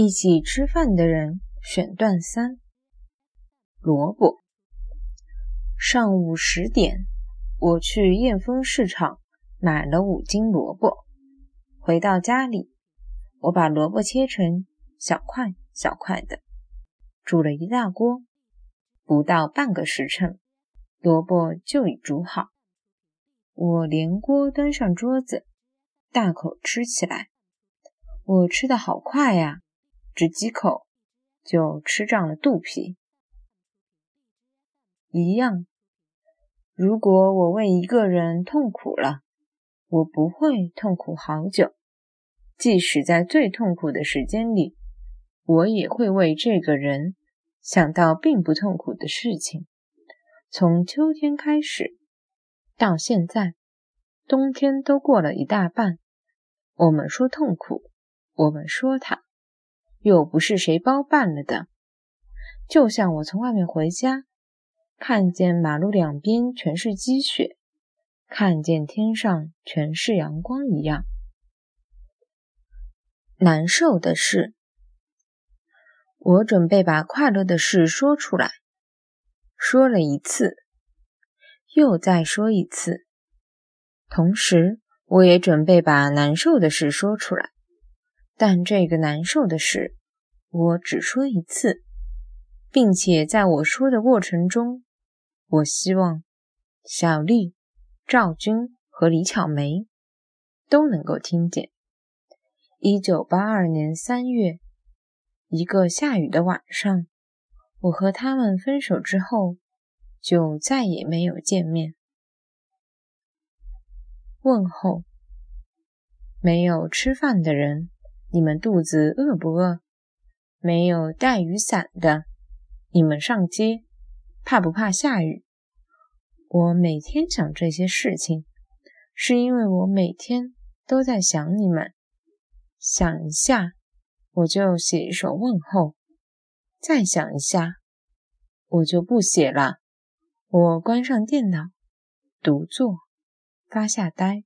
一起吃饭的人选段三。萝卜。上午十点，我去燕丰市场买了五斤萝卜。回到家里，我把萝卜切成小块小块的，煮了一大锅。不到半个时辰，萝卜就已煮好。我连锅端上桌子，大口吃起来。我吃的好快呀！只几口就吃胀了肚皮。一样，如果我为一个人痛苦了，我不会痛苦好久。即使在最痛苦的时间里，我也会为这个人想到并不痛苦的事情。从秋天开始到现在，冬天都过了一大半。我们说痛苦，我们说它。又不是谁包办了的，就像我从外面回家，看见马路两边全是积雪，看见天上全是阳光一样。难受的事，我准备把快乐的事说出来，说了一次，又再说一次，同时我也准备把难受的事说出来。但这个难受的事，我只说一次，并且在我说的过程中，我希望小丽、赵军和李巧梅都能够听见。一九八二年三月，一个下雨的晚上，我和他们分手之后，就再也没有见面。问候，没有吃饭的人。你们肚子饿不饿？没有带雨伞的，你们上街怕不怕下雨？我每天想这些事情，是因为我每天都在想你们。想一下，我就写一首问候；再想一下，我就不写了。我关上电脑，独坐，发下呆。